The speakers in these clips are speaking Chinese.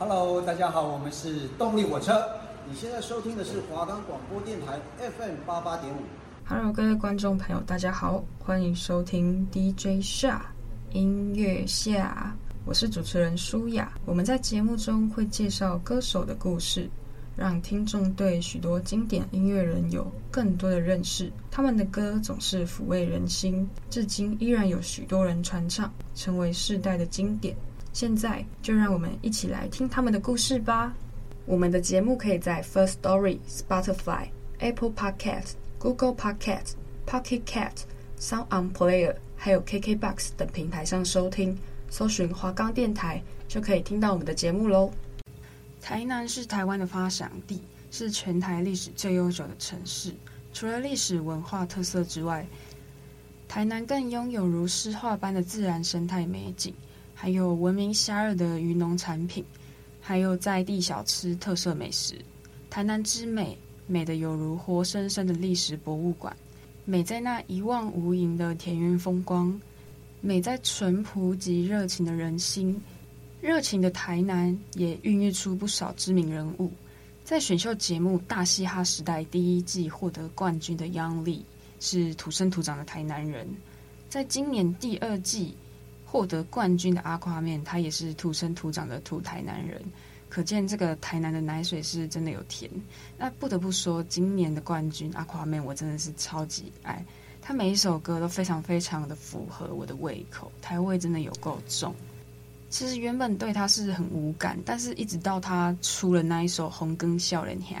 Hello，大家好，我们是动力火车。你现在收听的是华冈广播电台 FM 八八点五。Hello，各位观众朋友，大家好，欢迎收听 DJ 夏音乐夏，我是主持人舒雅。我们在节目中会介绍歌手的故事，让听众对许多经典音乐人有更多的认识。他们的歌总是抚慰人心，至今依然有许多人传唱，成为世代的经典。现在就让我们一起来听他们的故事吧。我们的节目可以在 First Story、Spotify、Apple Podcast、Google Podcast、Pocket Cat、Sound On Player，还有 KKBox 等平台上收听。搜寻华冈电台就可以听到我们的节目喽。台南是台湾的发祥地，是全台历史最悠久的城市。除了历史文化特色之外，台南更拥有如诗画般的自然生态美景。还有闻名遐迩的渔农产品，还有在地小吃特色美食。台南之美，美得有如活生生的历史博物馆，美在那一望无垠的田园风光，美在淳朴及热情的人心。热情的台南也孕育出不少知名人物。在选秀节目《大嘻哈时代》第一季获得冠军的杨力是土生土长的台南人，在今年第二季。获得冠军的阿夸面他也是土生土长的土台南人，可见这个台南的奶水是真的有甜。那不得不说，今年的冠军阿夸面我真的是超级爱，他每一首歌都非常非常的符合我的胃口，台味真的有够重。其实原本对他是很无感，但是一直到他出了那一首《红灯少年兄》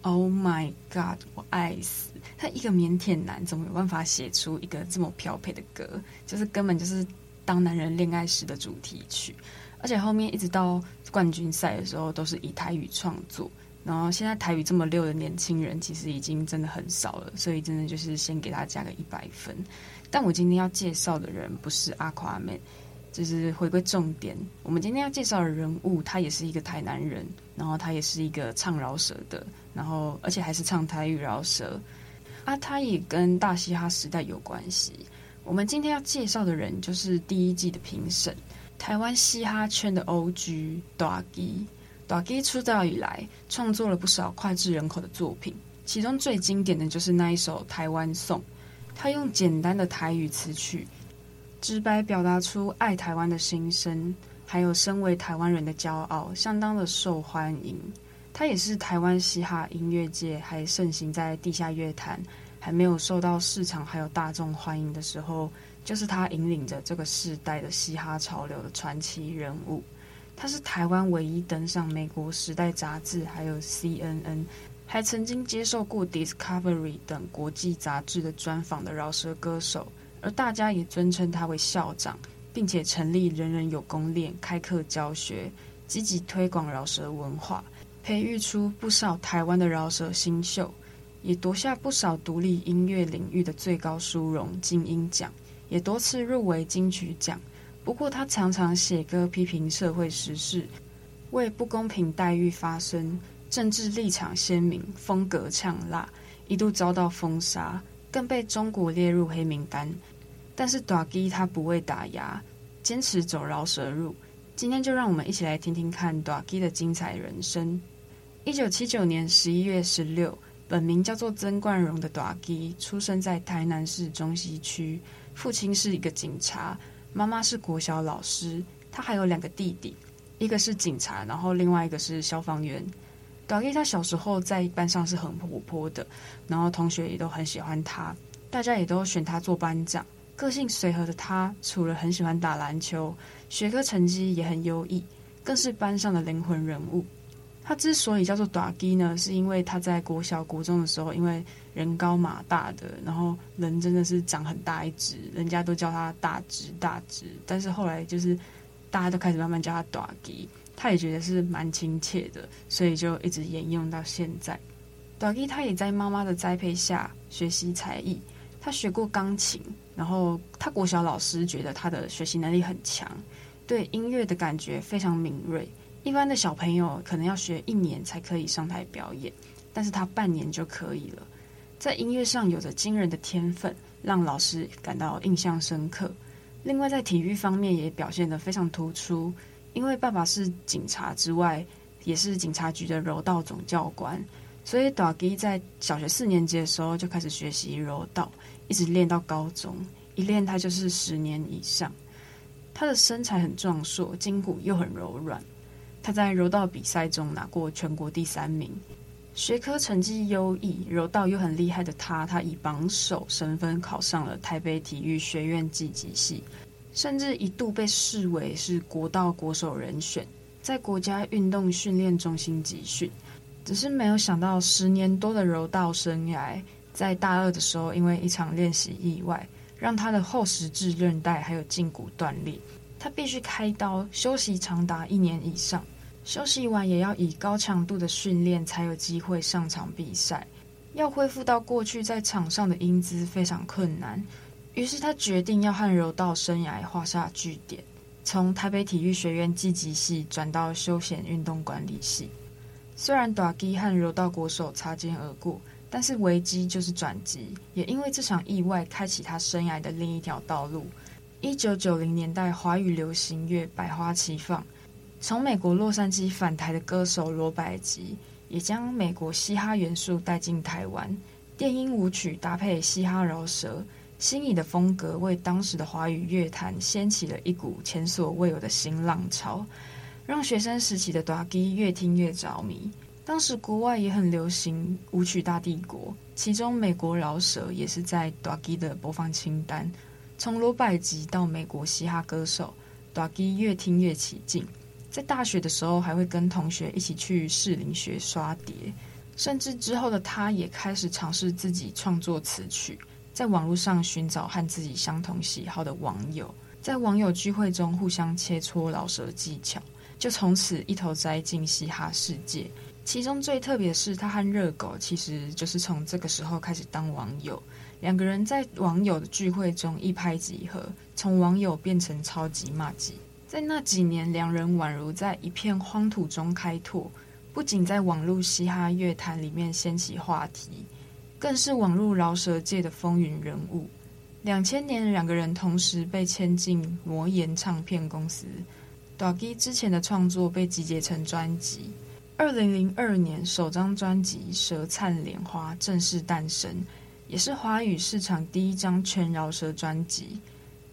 ，Oh my God，我爱死！他一个腼腆男，怎么有办法写出一个这么飘配的歌？就是根本就是。当男人恋爱时的主题曲，而且后面一直到冠军赛的时候都是以台语创作。然后现在台语这么溜的年轻人其实已经真的很少了，所以真的就是先给他加个一百分。但我今天要介绍的人不是 Aquaman，就是回归重点。我们今天要介绍的人物，他也是一个台南人，然后他也是一个唱饶舌的，然后而且还是唱台语饶舌啊，他也跟大嘻哈时代有关系。我们今天要介绍的人就是第一季的评审，台湾嘻哈圈的 OG 大支。大支出道以来，创作了不少脍炙人口的作品，其中最经典的就是那一首《台湾颂》。他用简单的台语词曲，直白表达出爱台湾的心声，还有身为台湾人的骄傲，相当的受欢迎。他也是台湾嘻哈音乐界还盛行在地下乐坛。还没有受到市场还有大众欢迎的时候，就是他引领着这个世代的嘻哈潮流的传奇人物。他是台湾唯一登上美国《时代》杂志，还有 CNN，还曾经接受过 Discovery 等国际杂志的专访的饶舌歌手。而大家也尊称他为校长，并且成立人人有功练，开课教学，积极推广饶舌文化，培育出不少台湾的饶舌新秀。也夺下不少独立音乐领域的最高殊荣金音奖，也多次入围金曲奖。不过，他常常写歌批评社会时事，为不公平待遇发声，政治立场鲜明，风格呛辣，一度遭到封杀，更被中国列入黑名单。但是，大支他不畏打压，坚持走饶舌路。今天就让我们一起来听听看大支的精彩人生。一九七九年十一月十六。本名叫做曾冠荣的大基，出生在台南市中西区，父亲是一个警察，妈妈是国小老师，他还有两个弟弟，一个是警察，然后另外一个是消防员。大基他小时候在班上是很活泼的，然后同学也都很喜欢他，大家也都选他做班长。个性随和的他，除了很喜欢打篮球，学科成绩也很优异，更是班上的灵魂人物。他之所以叫做大支呢，是因为他在国小、国中的时候，因为人高马大的，然后人真的是长很大一只，人家都叫他大只大只。但是后来就是大家都开始慢慢叫他大支，他也觉得是蛮亲切的，所以就一直沿用到现在。大支他也在妈妈的栽培下学习才艺，他学过钢琴，然后他国小老师觉得他的学习能力很强，对音乐的感觉非常敏锐。一般的小朋友可能要学一年才可以上台表演，但是他半年就可以了。在音乐上有着惊人的天分，让老师感到印象深刻。另外在体育方面也表现得非常突出，因为爸爸是警察之外，也是警察局的柔道总教官，所以 Dagi 在小学四年级的时候就开始学习柔道，一直练到高中，一练他就是十年以上。他的身材很壮硕，筋骨又很柔软。他在柔道比赛中拿过全国第三名。学科成绩优异，柔道又很厉害的他，他以榜首身份考上了台北体育学院技击系，甚至一度被视为是国道国手人选，在国家运动训练中心集训。只是没有想到，十年多的柔道生涯，在大二的时候，因为一场练习意外，让他的后十字韧带还有胫骨断裂，他必须开刀休息长达一年以上。休息完也要以高强度的训练才有机会上场比赛，要恢复到过去在场上的英姿非常困难。于是他决定要和柔道生涯画下句点，从台北体育学院技击系转到休闲运动管理系。虽然大基和柔道国手擦肩而过，但是危机就是转机，也因为这场意外开启他生涯的另一条道路。一九九零年代华语流行乐百花齐放。从美国洛杉矶返台的歌手罗百吉，也将美国嘻哈元素带进台湾，电音舞曲搭配嘻哈饶舌，新颖的风格为当时的华语乐坛掀起了一股前所未有的新浪潮，让学生时期的 Dagi 越听越着迷。当时国外也很流行舞曲大帝国，其中美国饶舌也是在 Dagi 的播放清单。从罗百吉到美国嘻哈歌手，，Dagi 越听越起劲。在大学的时候，还会跟同学一起去士林学刷碟，甚至之后的他也开始尝试自己创作词曲，在网络上寻找和自己相同喜好的网友，在网友聚会中互相切磋饶舌技巧，就从此一头栽进嘻哈世界。其中最特别的是，他和热狗其实就是从这个时候开始当网友，两个人在网友的聚会中一拍即合，从网友变成超级麻吉。在那几年，两人宛如在一片荒土中开拓，不仅在网络嘻哈乐坛里面掀起话题，更是网络饶舌界的风云人物。两千年，两个人同时被签进魔岩唱片公司。Doggy 之前的创作被集结成专辑。二零零二年，首张专辑《舌灿莲花》正式诞生，也是华语市场第一张全饶舌专辑。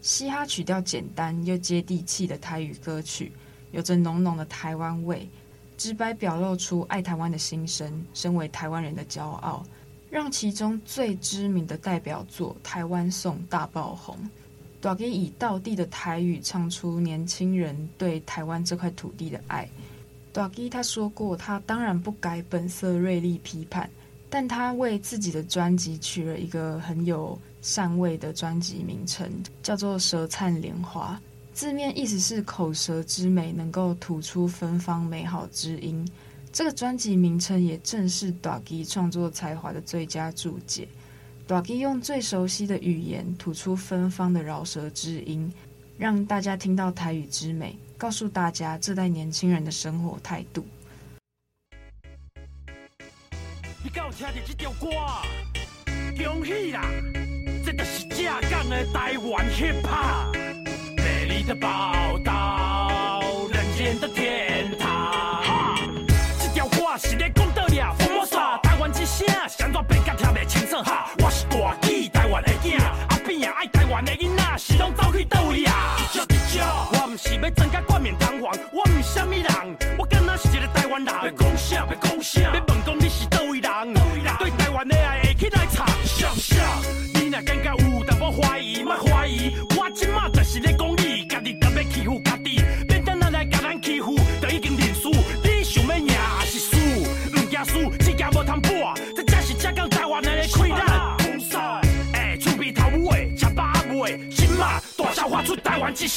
嘻哈曲调简单又接地气的台语歌曲，有着浓浓的台湾味，直白表露出爱台湾的心声，身为台湾人的骄傲，让其中最知名的代表作《台湾颂》大爆红。大基以道地的台语唱出年轻人对台湾这块土地的爱。大基他说过，他当然不改本色锐利批判，但他为自己的专辑取了一个很有。禅味的专辑名称叫做“舌灿莲花”，字面意思是口舌之美，能够吐出芬芳美好之音。这个专辑名称也正是 Dagi 创作才华的最佳注解。Dagi 用最熟悉的语言吐出芬芳的饶舌之音，让大家听到台语之美，告诉大家这代年轻人的生活态度。你刚有听到这条歌，恭喜啦！这就是正港的台湾 hiphop，美丽的宝岛，人间的天堂。这条歌是咧讲道理，福摩沙，台湾之声，谁怎变甲听袂清楚哈。我是大基，台湾的囝，阿扁啊爱台湾的囡仔，是拢走去倒位啊？我不是要增加冠冕堂皇，我不是什么人，我敢若是一个台湾人。要讲啥？要讲啥？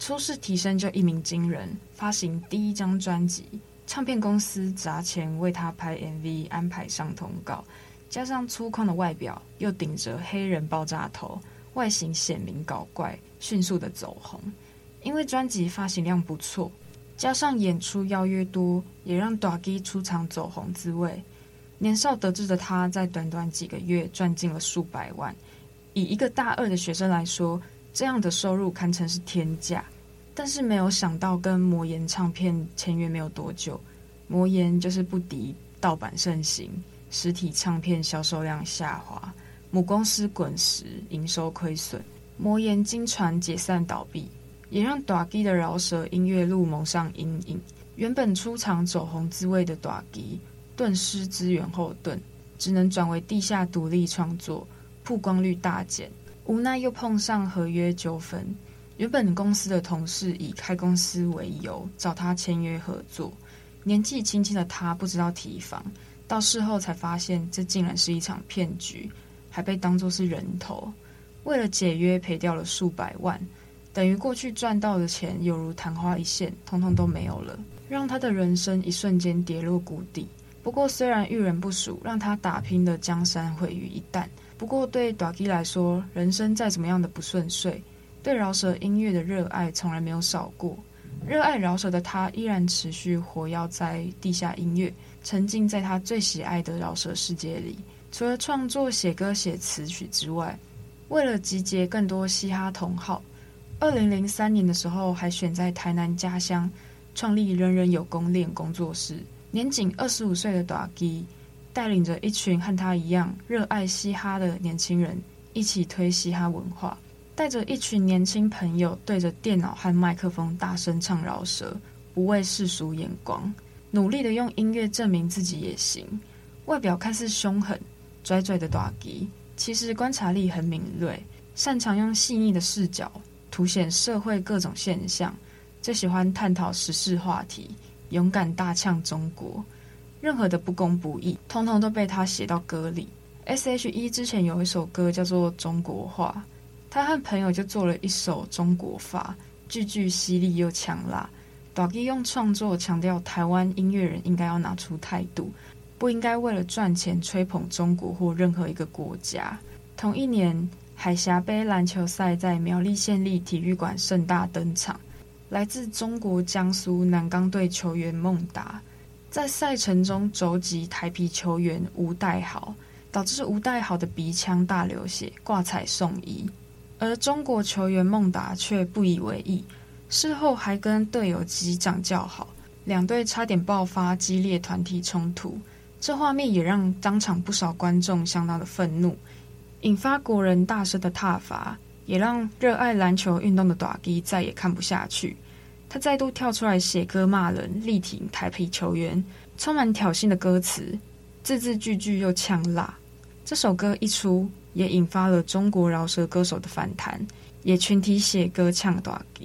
初试啼声就一鸣惊人，发行第一张专辑，唱片公司砸钱为他拍 MV，安排上通告，加上粗犷的外表，又顶着黑人爆炸头，外形鲜明搞怪，迅速的走红。因为专辑发行量不错，加上演出邀约多，也让大支出场走红滋味。年少得志的他，在短短几个月赚进了数百万。以一个大二的学生来说，这样的收入堪称是天价。但是没有想到，跟魔岩唱片签约没有多久，魔岩就是不敌盗版盛行，实体唱片销售量下滑，母公司滚石营收亏损，魔岩经传解散倒闭，也让大支的饶舌音乐路蒙上阴影。原本出场走红滋味的大支。顿失资源后盾，只能转为地下独立创作，曝光率大减。无奈又碰上合约纠纷，原本公司的同事以开公司为由找他签约合作。年纪轻轻的他不知道提防，到事后才发现这竟然是一场骗局，还被当作是人头。为了解约赔掉了数百万，等于过去赚到的钱犹如昙花一现，通通都没有了，让他的人生一瞬间跌落谷底。不过，虽然遇人不淑，让他打拼的江山毁于一旦。不过，对大支来说，人生再怎么样的不顺遂，对饶舌音乐的热爱从来没有少过。热爱饶舌的他，依然持续活跃在地下音乐，沉浸在他最喜爱的饶舌世界里。除了创作、写歌、写词曲之外，为了集结更多嘻哈同好，二零零三年的时候，还选在台南家乡创立“人人有功练”工作室。年仅二十五岁的大支，带领着一群和他一样热爱嘻哈的年轻人，一起推嘻哈文化，带着一群年轻朋友对着电脑和麦克风大声唱饶舌，不畏世俗眼光，努力的用音乐证明自己也行。外表看似凶狠拽拽的大支，其实观察力很敏锐，擅长用细腻的视角凸显社会各种现象，最喜欢探讨时事话题。勇敢大呛中国，任何的不公不义，通通都被他写到歌里。S.H.E 之前有一首歌叫做《中国话》，他和朋友就做了一首《中国话》，句句犀利又呛辣。大支用创作强调台湾音乐人应该要拿出态度，不应该为了赚钱吹捧中国或任何一个国家。同一年，海峡杯篮球赛在苗栗县立体育馆盛大登场。来自中国江苏南钢队球员孟达，在赛程中肘击台啤球员吴岱豪，导致吴岱豪的鼻腔大流血，挂彩送医。而中国球员孟达却不以为意，事后还跟队友击掌叫好，两队差点爆发激烈团体冲突。这画面也让当场不少观众相当的愤怒，引发国人大声的挞伐。也让热爱篮球运动的大支再也看不下去，他再度跳出来写歌骂人，力挺台啤球员，充满挑衅的歌词，字字句句又呛辣。这首歌一出，也引发了中国饶舌歌手的反弹，也群体写歌呛大支，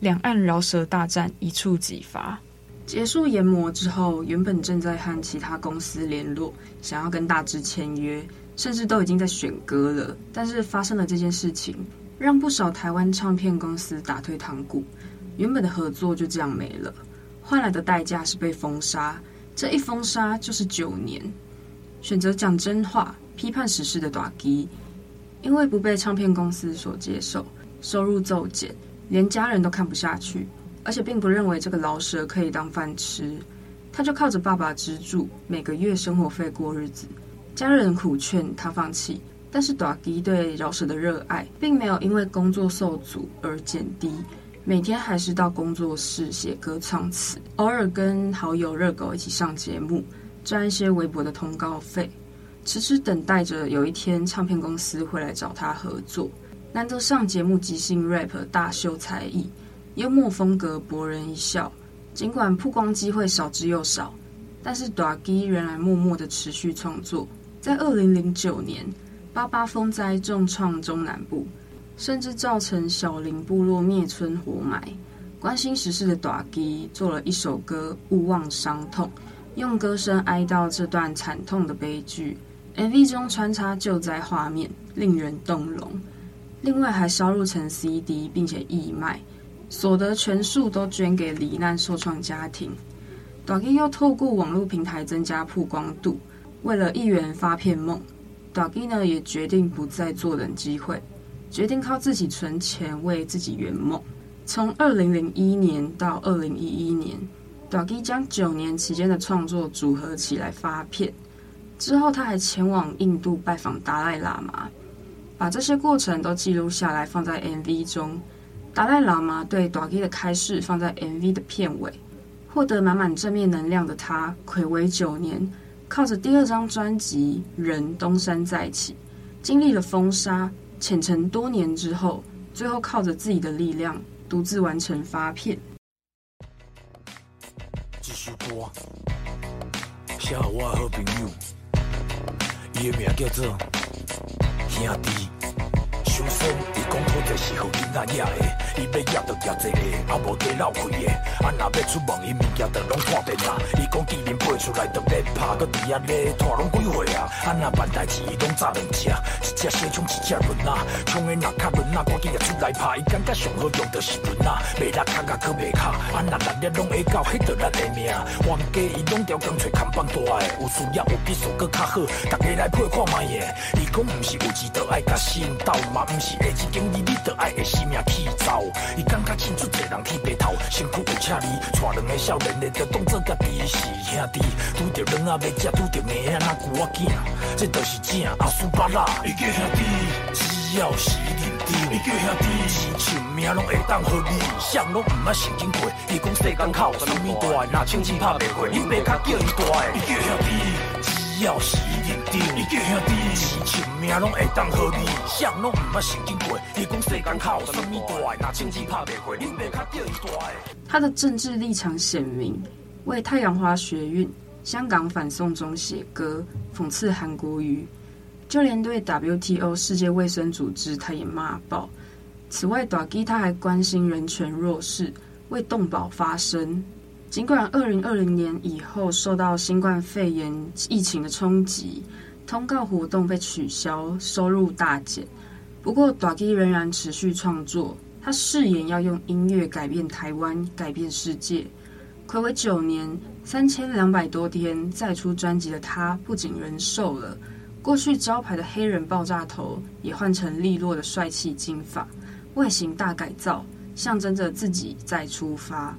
两岸饶舌大战一触即发。结束研磨之后，原本正在和其他公司联络，想要跟大支签约。甚至都已经在选歌了，但是发生了这件事情，让不少台湾唱片公司打退堂鼓，原本的合作就这样没了，换来的代价是被封杀，这一封杀就是九年。选择讲真话、批判时事的大支，因为不被唱片公司所接受，收入骤减，连家人都看不下去，而且并不认为这个饶舌可以当饭吃，他就靠着爸爸资助，每个月生活费过日子。家人苦劝他放弃，但是大支对饶舌的热爱并没有因为工作受阻而减低，每天还是到工作室写歌唱词，偶尔跟好友热狗一起上节目，赚一些微薄的通告费，迟迟等待着有一天唱片公司会来找他合作。难得上节目即兴 rap 大秀才艺，幽默风格博人一笑，尽管曝光机会少之又少，但是大支仍然默默的持续创作。在二零零九年，八八风灾重创中南部，甚至造成小林部落灭村活埋。关心时事的大支做了一首歌《勿忘伤痛》，用歌声哀悼这段惨痛的悲剧。MV 中穿插救灾画面，令人动容。另外还烧录成 CD，并且义卖，所得全数都捐给罹难受创家庭。大基又透过网络平台增加曝光度，为了一圆发片梦，大基呢也决定不再坐等机会，决定靠自己存钱为自己圆梦。从二零零一年到二零一一年，大基将九年期间的创作组合起来发片。之后，他还前往印度拜访达赖喇嘛，把这些过程都记录下来，放在 MV 中。达赖喇嘛对大基的开示放在 MV 的片尾。获得满满正面能量的他，睽违九年，靠着第二张专辑《人》东山再起，经历了封杀，潜沉多年之后，最后靠着自己的力量，独自完成发片。继续播，写给我的好朋友，他的名叫做兄弟。首先，伊讲好就是予囡仔野的，伊要野就野这个，也无地漏开的。啊，若要出门，伊物件就拢看遍啊。伊讲既然爬出来就别怕，搁伫遐咧拖拢几岁啊？啊，若办代志，伊拢早两只，一只小枪，一只轮仔，枪的若卡轮仔，赶紧也出来拍。伊感觉上好用就是轮仔，袂落卡甲可袂卡。啊，若咱咧拢会到，迄着咱的命。冤家伊拢调工找看帮大的，有需要有技术搁较好，大家来配看觅的。伊讲毋是有钱就爱甲心斗嘛。毋是下一经理，你得爱个性命去走。伊感觉亲出济人剃白头，身躯有赤哩，带两个少年的，就当作家己是兄弟。拄着卵仔要食，拄着硬仔那骨仔囝，这都是正阿苏巴拉。伊叫兄弟，只要是认定。伊叫兄弟，钱像命拢会当予你，想拢毋捌神经过。伊讲世间口啥物大，若亲情拍袂过，恁爸较叫伊大。伊叫兄弟。只要是认定，你叫兄弟，他的政治立场鲜明，为太阳花学运、香港反送中写歌，讽刺韩国瑜，就连对 WTO 世界卫生组织，他也骂爆。此外，大基他还关心人权弱势，为动保发声。尽管二零二零年以后受到新冠肺炎疫情的冲击，通告活动被取消，收入大减。不过，大基仍然持续创作。他誓言要用音乐改变台湾，改变世界。暌违九年，三千两百多天再出专辑的他，不仅人瘦了，过去招牌的黑人爆炸头也换成利落的帅气金发，外形大改造，象征着自己再出发。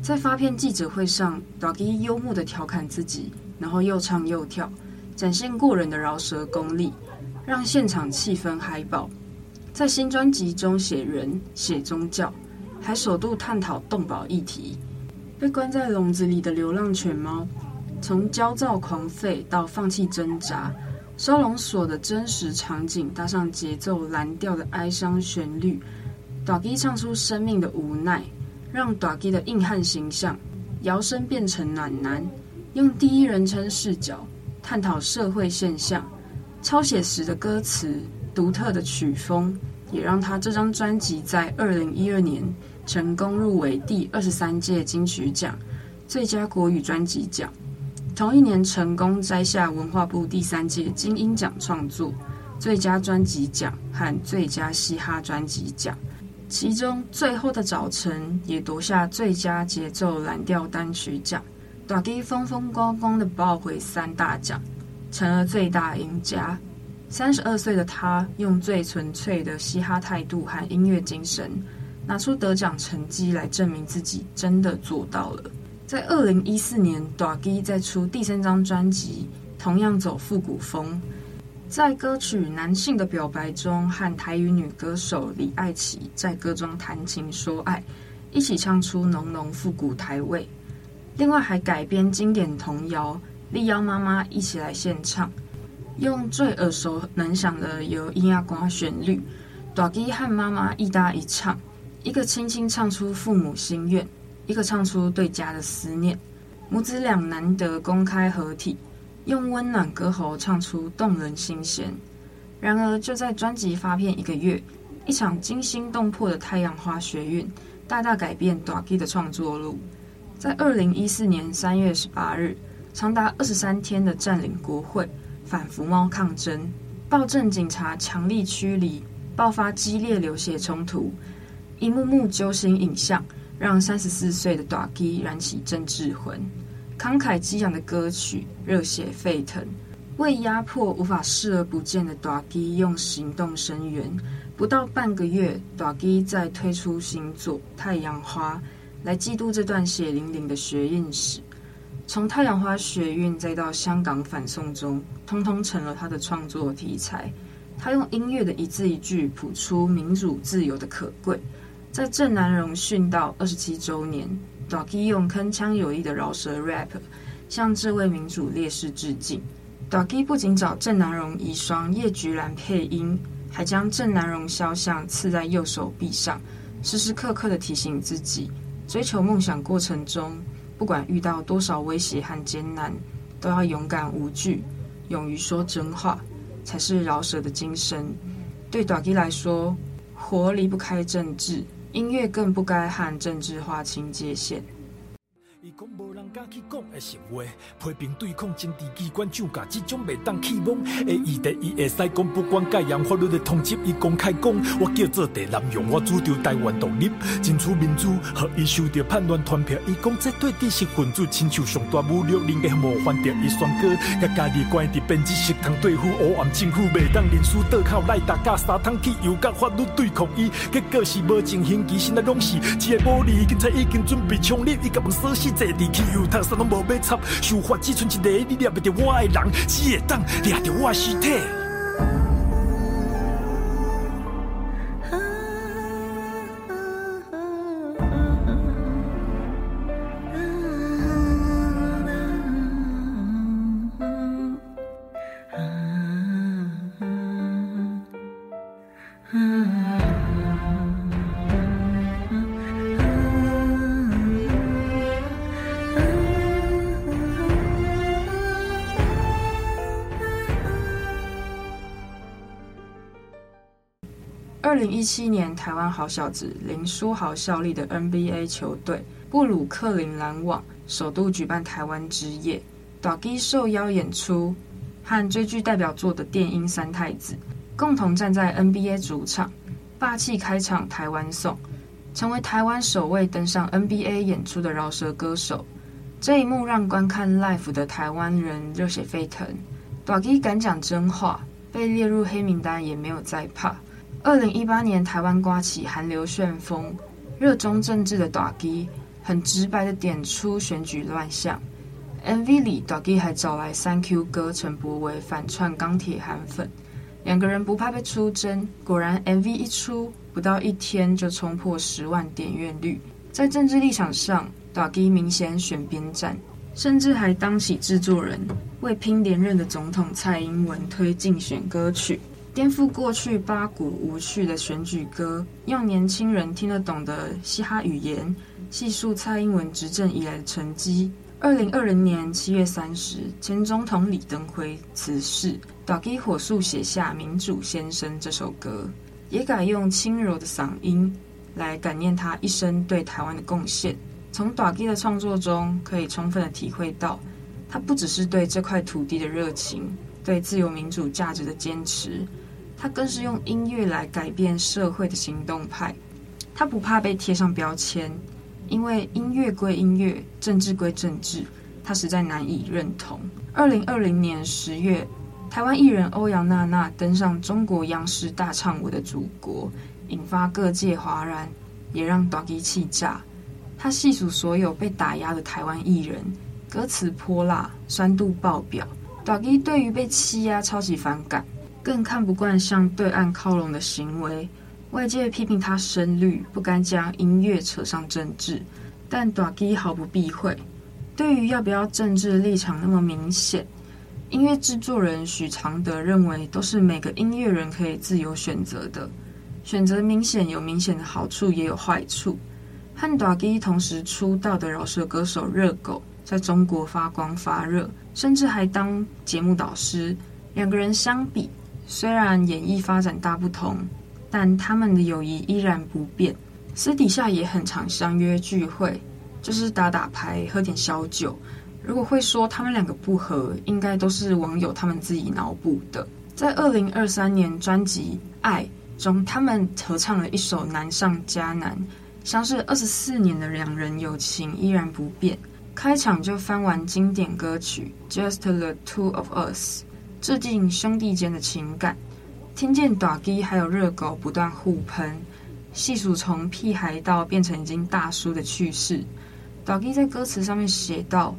在发片记者会上，大基幽默地调侃自己，然后又唱又跳，展现过人的饶舌功力，让现场气氛嗨爆。在新专辑中写人、写宗教，还首度探讨动保议题。被关在笼子里的流浪犬猫，从焦躁狂吠到放弃挣扎，收容所的真实场景搭上节奏蓝调的哀伤旋律，大基唱出生命的无奈。让大基的硬汉形象摇身变成暖男，用第一人称视角探讨社会现象，超写实的歌词、独特的曲风，也让他这张专辑在二零一二年成功入围第二十三届金曲奖最佳国语专辑奖。同一年，成功摘下文化部第三届金音奖创作最佳专辑奖和最佳嘻哈专辑奖。其中最后的早晨也夺下最佳节奏蓝调单曲奖，大基风风光光的抱回三大奖，成了最大赢家。三十二岁的他，用最纯粹的嘻哈态度和音乐精神，拿出得奖成绩来证明自己真的做到了。在二零一四年，大基再出第三张专辑，同样走复古风。在歌曲《男性的表白》中，和台语女歌手李艾琪在歌中谈情说爱，一起唱出浓浓复古台味。另外还改编经典童谣，力邀妈妈一起来献唱，用最耳熟能详的由音乐光旋律，大基和妈妈一搭一唱，一个轻轻唱出父母心愿，一个唱出对家的思念，母子俩难得公开合体。用温暖歌喉唱出动人心弦。然而，就在专辑发片一个月，一场惊心动魄的太阳花学运大大改变大基的创作路。在二零一四年三月十八日，长达二十三天的占领国会、反服贸抗争、暴政警察强力驱离、爆发激烈流血冲突，一幕幕揪心影像让三十四岁的大基燃起政治魂。慷慨激昂的歌曲热血沸腾，为压迫无法视而不见的大支用行动声援。不到半个月，大支再推出新作《太阳花》，来记录这段血淋淋的学运史。从太阳花学运再到香港反送中，通通成了他的创作题材。他用音乐的一字一句谱出民主自由的可贵。在郑南榕殉道二十七周年，，Doki 用铿锵有力的饶舌 rap 向这位民主烈士致敬。Doki 不仅找郑南榕遗孀叶菊兰配音，还将郑南榕肖像刺在右手臂上，时时刻刻的提醒自己，追求梦想过程中。不管遇到多少威胁和艰难，都要勇敢无惧，勇于说真话，才是饶舌的精神。对大支来说，活离不开政治，音乐更不该和政治划清界限。伊讲无人敢去讲的实话，批评对抗政治机关掌架，这种袂当期望的议题，伊会使讲，不管介样法律的通缉，伊公开讲，我叫做地南洋，我主张台湾独立，争取民主，和伊受到叛乱团票，伊讲这对知识分子亲像上大侮辱，令个模范着伊选歌，甲家己关伫编辑室，通对付黑暗政府，袂当认输倒靠来，大家三通去由甲法律对抗伊，结果是无情形，其实那拢是一个武力，警察已经准备枪毙，伊甲门锁死。坐地气又烫，啥拢无要插，想法只剩一个，你抓不着我的人，只会当抓着我的尸体。零一七年，台湾好小子林书豪效力的 NBA 球队布鲁克林篮网首度举办台湾之夜，大支受邀演出，和最具代表作的电音三太子共同站在 NBA 主场，霸气开场台湾颂，成为台湾首位登上 NBA 演出的饶舌歌手。这一幕让观看 live 的台湾人热血沸腾，大支敢讲真话，被列入黑名单也没有再怕。二零一八年，台湾刮起韩流旋风，热衷政治的大支很直白的点出选举乱象。MV 里，大支还找来三 Q 哥陈柏惟反串钢铁韩粉，两个人不怕被出征。果然，MV 一出，不到一天就冲破十万点阅率。在政治立场上，大支明显选边站，甚至还当起制作人，为拼连任的总统蔡英文推竞选歌曲。颠覆过去八股无趣的选举歌，用年轻人听得懂的嘻哈语言，细数蔡英文执政以来的成绩。二零二零年七月三十，前总统李登辉辞世，大支火速写下《民主先生》这首歌，也改用轻柔的嗓音来感念他一生对台湾的贡献。从大支的创作中，可以充分的体会到，他不只是对这块土地的热情，对自由民主价值的坚持。他更是用音乐来改变社会的行动派，他不怕被贴上标签，因为音乐归音乐，政治归政治，他实在难以认同。二零二零年十月，台湾艺人欧阳娜娜登上中国央视大唱我的祖国，引发各界哗然，也让大支气炸。他细数所有被打压的台湾艺人，歌词泼辣，酸度爆表。大支对于被欺压超级反感。更看不惯向对岸靠拢的行为，外界批评他深绿，不该将音乐扯上政治，但大支毫不避讳。对于要不要政治立场那么明显，音乐制作人许常德认为，都是每个音乐人可以自由选择的，选择明显有明显的好处，也有坏处。和大支同时出道的饶舌歌手热狗，在中国发光发热，甚至还当节目导师，两个人相比。虽然演艺发展大不同，但他们的友谊依然不变。私底下也很常相约聚会，就是打打牌、喝点小酒。如果会说他们两个不合，应该都是网友他们自己脑补的。在二零二三年专辑《爱》中，他们合唱了一首《难上加难》，相识二十四年的两人友情依然不变。开场就翻完经典歌曲《Just the Two of Us》，致敬兄弟间的情感。听见大支还有热狗不断互喷，细数从屁孩到变成已经大叔的趣事。大支在歌词上面写道：“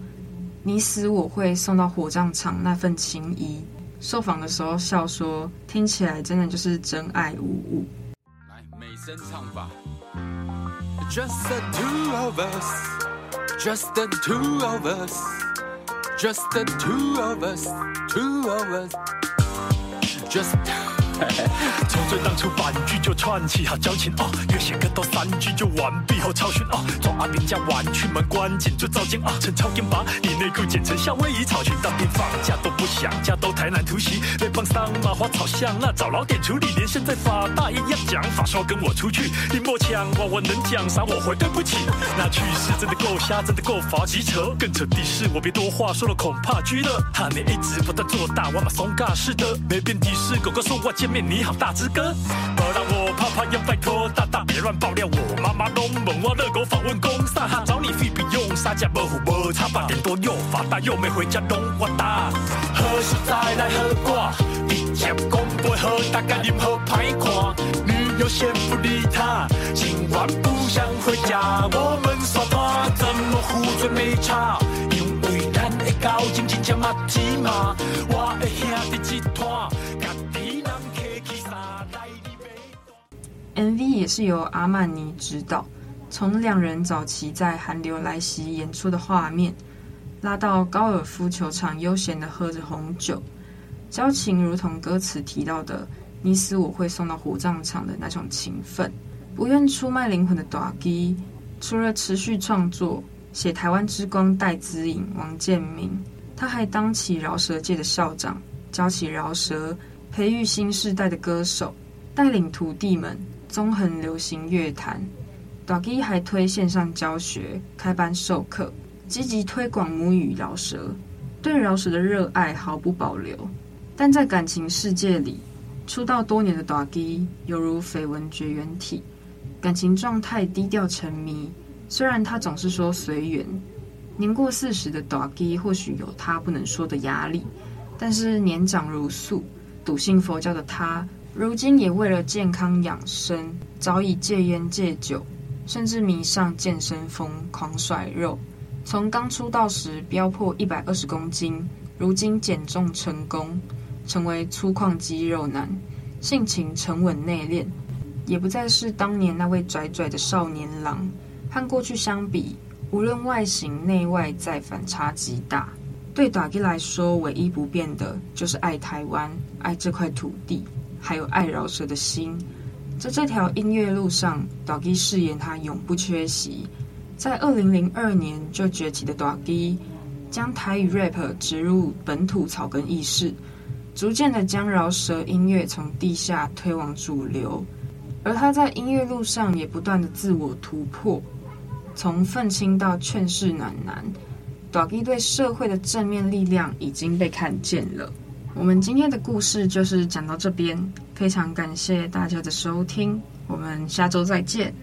你死我会送到火葬场那份情谊。”受访的时候笑说：“听起来真的就是真爱无误。”来，美声唱吧。Just the two of us, just the two of us, just the two of us, two of us, just. 从最当初半句就串起好交情哦，越写歌到三句就完毕后超炫哦，抓阿扁家玩具门关紧就照镜啊，趁超英把你内裤剪成夏威夷草裙，当天放假都不想家，都台南突袭，被放桑麻花草香那找老点处理，连现在法大一样讲法，说跟我出去，你莫抢我，我能讲。啥我会对不起，那趣事真的够瞎，真的够乏机车，更扯的是我别多话说了恐怕拘了，哈你一直不断做大，我马松尬似的，没变的是狗狗说话见面你好大只哥，不让我怕怕要拜托大大别乱爆料我妈妈拢问我热狗访问公啥哈找你费不用杀价不虎不差八点多又发大又没回家拢我大，何时再来喝挂？你讲公不喝大概你喝排款，女友先不理他，今晚不想回家，我们耍花怎么胡嘴没差？因为咱的交情真正麻吉嘛，我的兄弟集团。MV 也是由阿曼尼执导，从两人早期在寒流来袭演出的画面，拉到高尔夫球场悠闲的喝着红酒，交情如同歌词提到的“你死我会送到火葬场”的那种情分。不愿出卖灵魂的大支，除了持续创作写台湾之光戴资颖、王建民，他还当起饶舌界的校长，教起饶舌，培育新世代的歌手，带领徒弟们。纵横流行乐坛，大支还推线上教学、开班授课，积极推广母语饶舌，对饶舌的热爱毫不保留。但在感情世界里，出道多年的大支犹如绯闻绝缘体，感情状态低调沉迷。虽然他总是说随缘，年过四十的大支或许有他不能说的压力，但是年长如素、笃信佛教的他。如今也为了健康养生，早已戒烟戒酒，甚至迷上健身风，狂甩肉。从刚出道时飙破一百二十公斤，如今减重成功，成为粗犷肌肉男，性情沉稳内敛，也不再是当年那位拽拽的少年郎。和过去相比，无论外形内外在反差极大。对大支来说，唯一不变的就是爱台湾，爱这块土地。还有爱饶舌的心，在这条音乐路上，大支誓言他永不缺席。在二零零二年就崛起的大支，将台语 rap 植入本土草根意识，逐渐的将饶舌音乐从地下推往主流。而他在音乐路上也不断的自我突破，从愤青到劝世暖男，大支对社会的正面力量已经被看见了。我们今天的故事就是讲到这边，非常感谢大家的收听，我们下周再见。